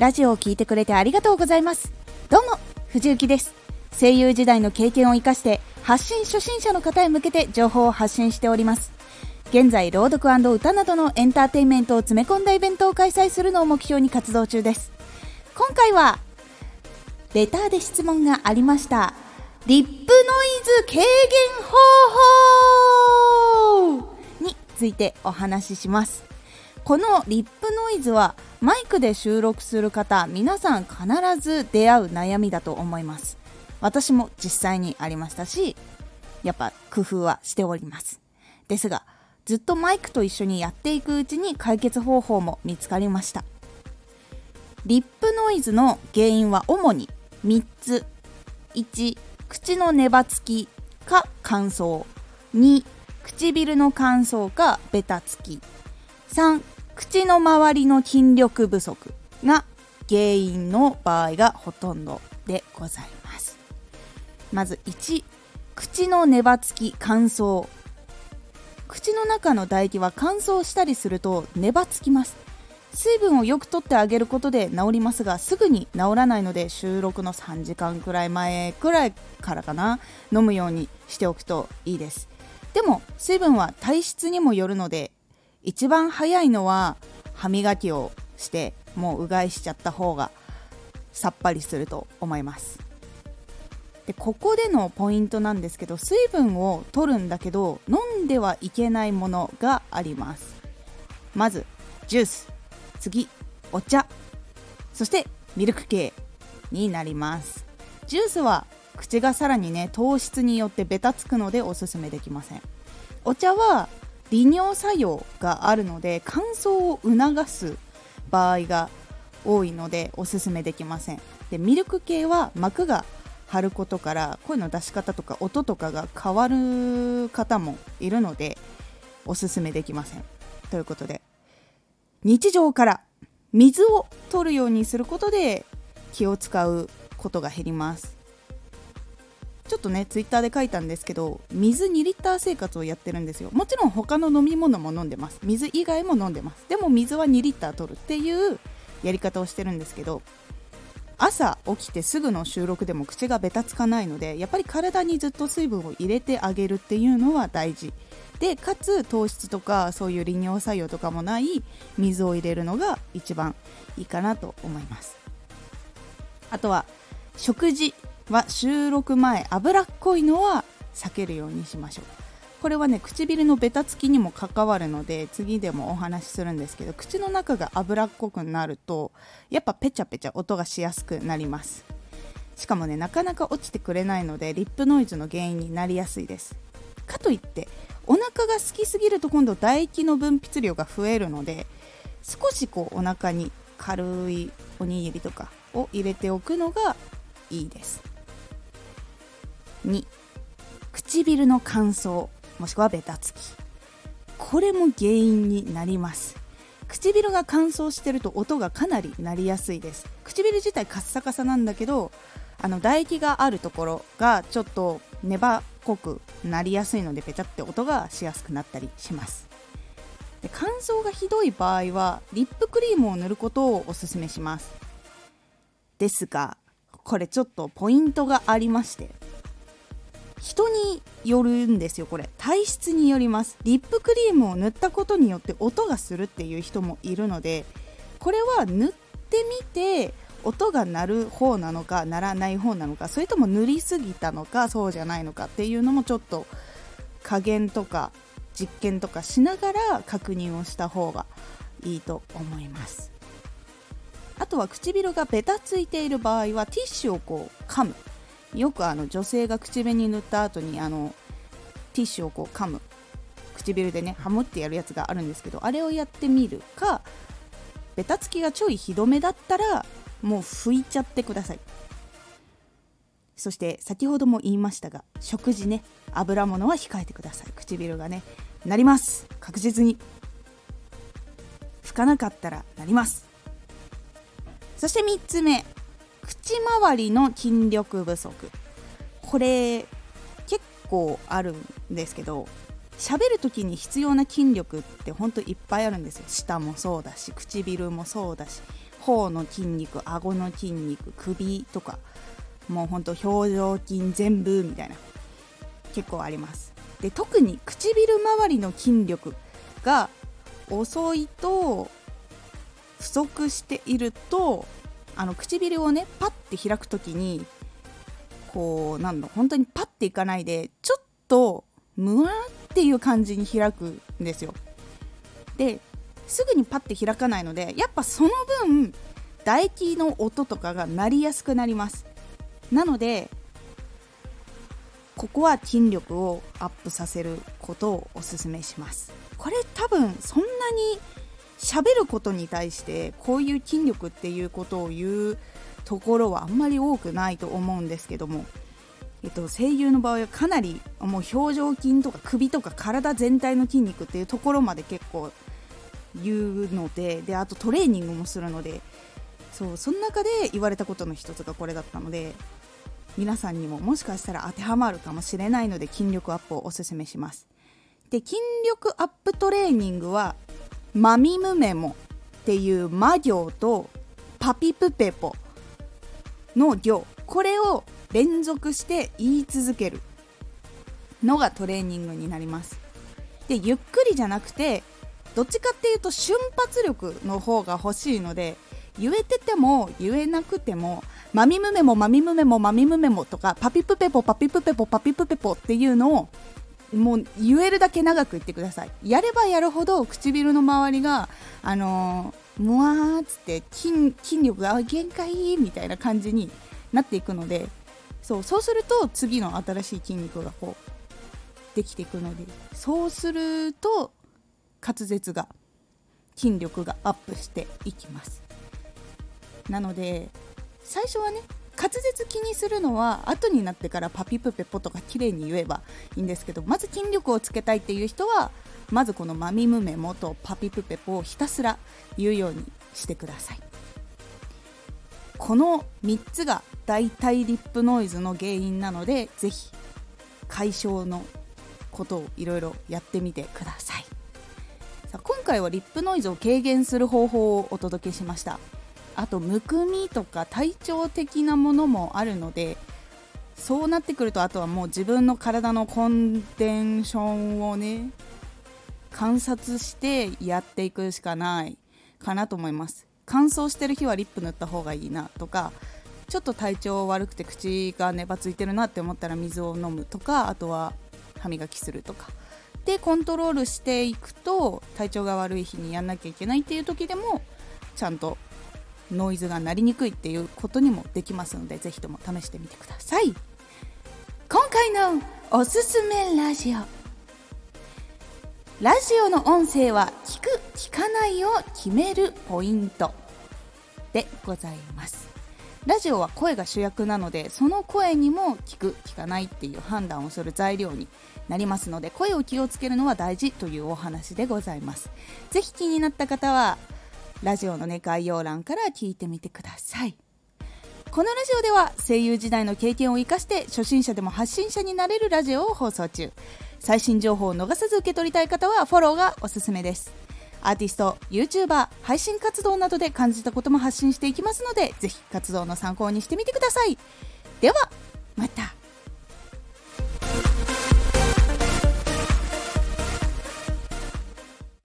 ラジオを聞いてくれてありがとうございます。どうも藤幸です。声優時代の経験を生かして発信初心者の方へ向けて情報を発信しております。現在朗読歌などのエンターテインメントを詰め込んだイベントを開催するのを目標に活動中です。今回はレターで質問がありました。リップノイズ軽減方法についてお話しします。このリップノイズはマイクで収録する方皆さん必ず出会う悩みだと思います。私も実際にありましたしやっぱ工夫はしております。ですがずっとマイクと一緒にやっていくうちに解決方法も見つかりました。リップノイズの原因は主に3つ。1口のネバつきか乾燥。2唇の乾燥かベタつき。3口の周りの筋力不足が原因の場合がほとんどでございます。まず1口のネバつき乾燥。口の中の唾液は乾燥したりするとネバつきます。水分をよくとってあげることで治りますがすぐに治らないので収録の3時間くらい前くらいからかな。飲むようにしておくといいです。でも水分は体質にもよるので一番早いのは歯磨きをしてもううがいしちゃった方がさっぱりすると思います。でここでのポイントなんですけど水分を取るんだけど飲んではいけないものがあります。まずジュース。次お茶。そしてミルク系になります。ジュースは口がさらにね糖質によってベタつくのでおすすめできません。お茶は利尿作用があるので乾燥を促す場合が多いのでおすすめできません。でミルク系は膜が張ることから声の出し方とか音とかが変わる方もいるのでおすすめできません。ということで日常から水を取るようにすることで気を使うことが減ります。ちょっとねツイッターで書いたんですけど水2リッター生活をやってるんですよ。もちろん他の飲み物も飲んでます。水以外も飲んでます。でも水は2リッター取るっていうやり方をしてるんですけど朝起きてすぐの収録でも口がベタつかないのでやっぱり体にずっと水分を入れてあげるっていうのは大事。でかつ糖質とかそういう利尿作用とかもない水を入れるのが一番いいかなと思います。あとは食事。は収録前脂っこいのは避けるようにしましょう。これはね唇のベタつきにも関わるので次でもお話しするんですけど口の中が脂っこくなるとやっぱペチャペチャ音がしやすくなります。しかもねなかなか落ちてくれないのでリップノイズの原因になりやすいです。かといってお腹が空きすぎると今度唾液の分泌量が増えるので少しこうお腹に軽いおにぎりとかを入れておくのがいいです。2唇の乾燥もしくはベタつき。これも原因になります。唇が乾燥してると音がかなり鳴りやすいです。唇自体カッサカサなんだけどあの唾液があるところがちょっと粘っこくなりやすいのでペチャって音がしやすくなったりします。で乾燥がひどい場合はリップクリームを塗ることをおすすめします。ですがこれちょっとポイントがありまして人によるんですよこれ。体質によります。リップクリームを塗ったことによって音がするっていう人もいるのでこれは塗ってみて音が鳴る方なのか鳴らない方なのかそれとも塗りすぎたのかそうじゃないのかっていうのもちょっと加減とか実験とかしながら確認をした方がいいと思います。あとは唇がベタついている場合はティッシュをこう噛む。よくあの女性が口紅塗った後にあのティッシュをこう噛む。唇でねハムってやるやつがあるんですけどあれをやってみるかベタつきがちょいひどめだったらもう拭いちゃってください。そして先ほども言いましたが食事ね油物は控えてください。唇がねなります。確実に。拭かなかったらなります。そして3つ目。口周りの筋力不足。これ結構あるんですけど喋る時に必要な筋力ってほんといっぱいあるんですよ。舌もそうだし唇もそうだし頬の筋肉顎の筋肉首とかもうほんと表情筋全部みたいな結構あります。で特に唇周りの筋力が遅いと不足しているとあの唇をねパッて開く時にこうなんの本当にパッていかないでちょっとムワっていう感じに開くんですよ。ですぐにパッて開かないのでやっぱその分唾液の音とかが鳴りやすくなります。なのでここは筋力をアップさせることをおすすめします。これ多分そんなに喋ることに対してこういう筋力っていうことを言うところはあんまり多くないと思うんですけども、えっと、声優の場合はかなりもう表情筋とか首とか体全体の筋肉っていうところまで結構言うのでであとトレーニングもするのでそうその中で言われたことの一つがこれだったので皆さんにももしかしたら当てはまるかもしれないので筋力アップをおすすめします。で筋力アップトレーニングはマミムメモっていう魔行とパピプペポの行これを連続して言い続けるのがトレーニングになります。でゆっくりじゃなくてどっちかっていうと瞬発力の方が欲しいので言えてても言えなくてもマミムメモマミムメモマミムメモとかパピプペポパピプペポパピプペポっていうのをもう言えるだけ長く言ってください。やればやるほど唇の周りがあのー、もわーっつって筋筋力が限界みたいな感じになっていくのでそうそうすると次の新しい筋肉がこうできていくのでそうすると滑舌が筋力がアップしていきます。なので最初はね滑舌気にするのは後になってからパピプペポとか綺麗に言えばいいんですけどまず筋力をつけたいっていう人はまずこのマミムメモとパピプペポをひたすら言うようにしてください。この3つが大体リップノイズの原因なのでぜひ解消のことをいろいろやってみてください。さあ今回はリップノイズを軽減する方法をお届けしました。あとむくみとか体調的なものもあるのでそうなってくるとあとはもう自分の体のコンテンションをね観察してやっていくしかないかなと思います。乾燥してる日はリップ塗った方がいいなとかちょっと体調悪くて口がねばついてるなって思ったら水を飲むとかあとは歯磨きするとか。でコントロールしていくと体調が悪い日にやんなきゃいけないっていう時でもちゃんとノイズが鳴りにくいっていうことにもできますのでぜひとも試してみてください。今回のおすすめラジオ。ラジオの音声は聞く聞かないを決めるポイント。でございます。ラジオは声が主役なのでその声にも聞く聞かないっていう判断をする材料になりますので声を気をつけるのは大事というお話でございます。ぜひ気になった方はラジオのね概要欄から聞いてみてください。このラジオでは声優時代の経験を生かして初心者でも発信者になれるラジオを放送中。最新情報を逃さず受け取りたい方はフォローがおすすめです。アーティスト YouTuber 配信活動などで感じたことも発信していきますのでぜひ活動の参考にしてみてください。ではまた。